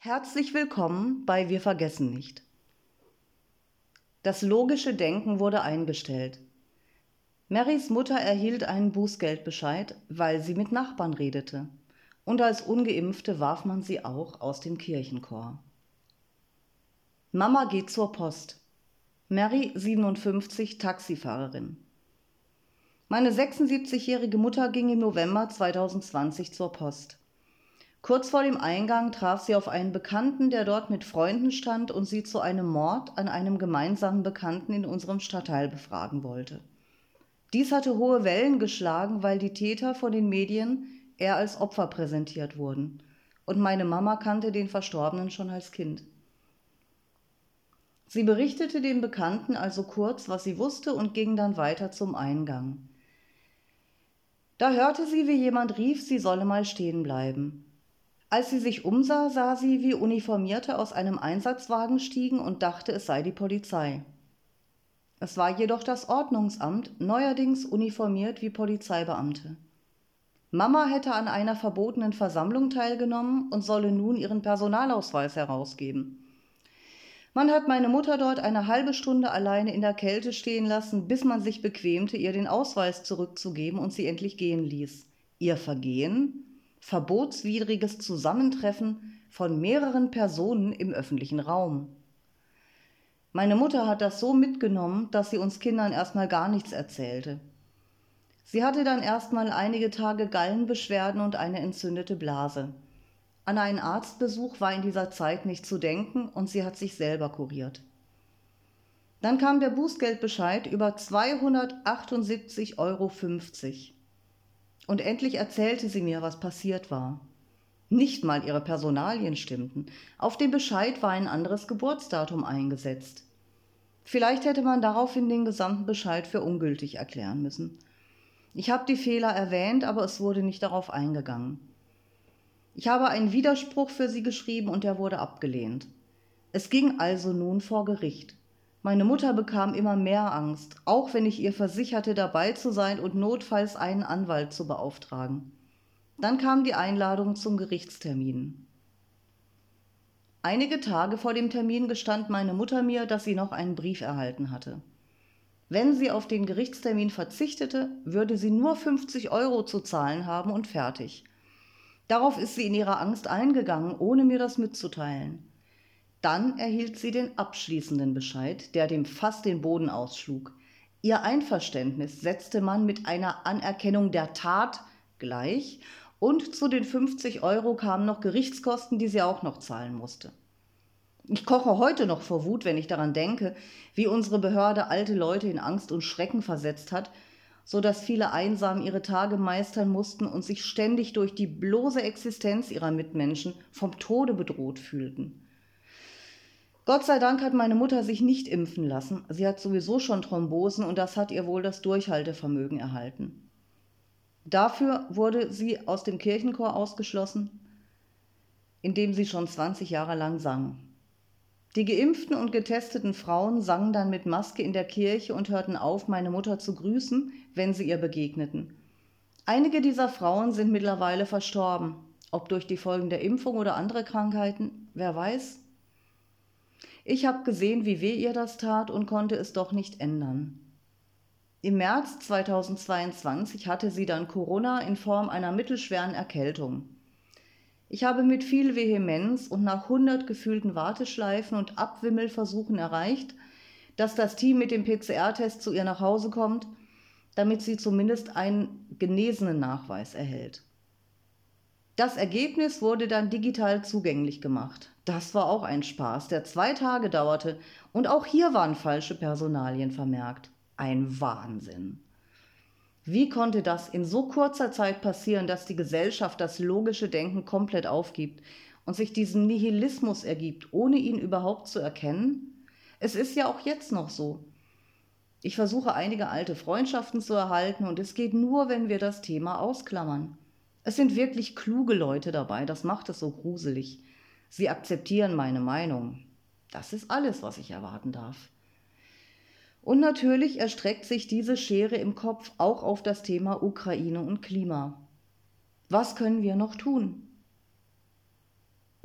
Herzlich willkommen bei Wir vergessen nicht. Das logische Denken wurde eingestellt. Marys Mutter erhielt einen Bußgeldbescheid, weil sie mit Nachbarn redete. Und als ungeimpfte warf man sie auch aus dem Kirchenchor. Mama geht zur Post. Mary, 57, Taxifahrerin. Meine 76-jährige Mutter ging im November 2020 zur Post. Kurz vor dem Eingang traf sie auf einen Bekannten, der dort mit Freunden stand und sie zu einem Mord an einem gemeinsamen Bekannten in unserem Stadtteil befragen wollte. Dies hatte hohe Wellen geschlagen, weil die Täter von den Medien eher als Opfer präsentiert wurden. Und meine Mama kannte den Verstorbenen schon als Kind. Sie berichtete dem Bekannten also kurz, was sie wusste und ging dann weiter zum Eingang. Da hörte sie, wie jemand rief, sie solle mal stehen bleiben. Als sie sich umsah, sah sie, wie Uniformierte aus einem Einsatzwagen stiegen und dachte, es sei die Polizei. Es war jedoch das Ordnungsamt, neuerdings uniformiert wie Polizeibeamte. Mama hätte an einer verbotenen Versammlung teilgenommen und solle nun ihren Personalausweis herausgeben. Man hat meine Mutter dort eine halbe Stunde alleine in der Kälte stehen lassen, bis man sich bequemte, ihr den Ausweis zurückzugeben und sie endlich gehen ließ. Ihr Vergehen? Verbotswidriges Zusammentreffen von mehreren Personen im öffentlichen Raum. Meine Mutter hat das so mitgenommen, dass sie uns Kindern erstmal gar nichts erzählte. Sie hatte dann erstmal einige Tage Gallenbeschwerden und eine entzündete Blase. An einen Arztbesuch war in dieser Zeit nicht zu denken und sie hat sich selber kuriert. Dann kam der Bußgeldbescheid über 278,50 Euro. Und endlich erzählte sie mir, was passiert war. Nicht mal ihre Personalien stimmten. Auf dem Bescheid war ein anderes Geburtsdatum eingesetzt. Vielleicht hätte man daraufhin den gesamten Bescheid für ungültig erklären müssen. Ich habe die Fehler erwähnt, aber es wurde nicht darauf eingegangen. Ich habe einen Widerspruch für sie geschrieben und der wurde abgelehnt. Es ging also nun vor Gericht. Meine Mutter bekam immer mehr Angst, auch wenn ich ihr versicherte, dabei zu sein und notfalls einen Anwalt zu beauftragen. Dann kam die Einladung zum Gerichtstermin. Einige Tage vor dem Termin gestand meine Mutter mir, dass sie noch einen Brief erhalten hatte. Wenn sie auf den Gerichtstermin verzichtete, würde sie nur 50 Euro zu zahlen haben und fertig. Darauf ist sie in ihrer Angst eingegangen, ohne mir das mitzuteilen. Dann erhielt sie den abschließenden Bescheid, der dem Fass den Boden ausschlug. Ihr Einverständnis setzte man mit einer Anerkennung der Tat gleich und zu den 50 Euro kamen noch Gerichtskosten, die sie auch noch zahlen musste. Ich koche heute noch vor Wut, wenn ich daran denke, wie unsere Behörde alte Leute in Angst und Schrecken versetzt hat, so dass viele einsam ihre Tage meistern mussten und sich ständig durch die bloße Existenz ihrer Mitmenschen vom Tode bedroht fühlten. Gott sei Dank hat meine Mutter sich nicht impfen lassen. Sie hat sowieso schon Thrombosen und das hat ihr wohl das Durchhaltevermögen erhalten. Dafür wurde sie aus dem Kirchenchor ausgeschlossen, in dem sie schon 20 Jahre lang sang. Die geimpften und getesteten Frauen sangen dann mit Maske in der Kirche und hörten auf, meine Mutter zu grüßen, wenn sie ihr begegneten. Einige dieser Frauen sind mittlerweile verstorben, ob durch die Folgen der Impfung oder andere Krankheiten, wer weiß. Ich habe gesehen, wie weh ihr das tat und konnte es doch nicht ändern. Im März 2022 hatte sie dann Corona in Form einer mittelschweren Erkältung. Ich habe mit viel Vehemenz und nach hundert gefühlten Warteschleifen und Abwimmelversuchen erreicht, dass das Team mit dem PCR-Test zu ihr nach Hause kommt, damit sie zumindest einen genesenen Nachweis erhält. Das Ergebnis wurde dann digital zugänglich gemacht. Das war auch ein Spaß, der zwei Tage dauerte und auch hier waren falsche Personalien vermerkt. Ein Wahnsinn. Wie konnte das in so kurzer Zeit passieren, dass die Gesellschaft das logische Denken komplett aufgibt und sich diesem Nihilismus ergibt, ohne ihn überhaupt zu erkennen? Es ist ja auch jetzt noch so. Ich versuche einige alte Freundschaften zu erhalten und es geht nur, wenn wir das Thema ausklammern. Es sind wirklich kluge Leute dabei, das macht es so gruselig. Sie akzeptieren meine Meinung. Das ist alles, was ich erwarten darf. Und natürlich erstreckt sich diese Schere im Kopf auch auf das Thema Ukraine und Klima. Was können wir noch tun?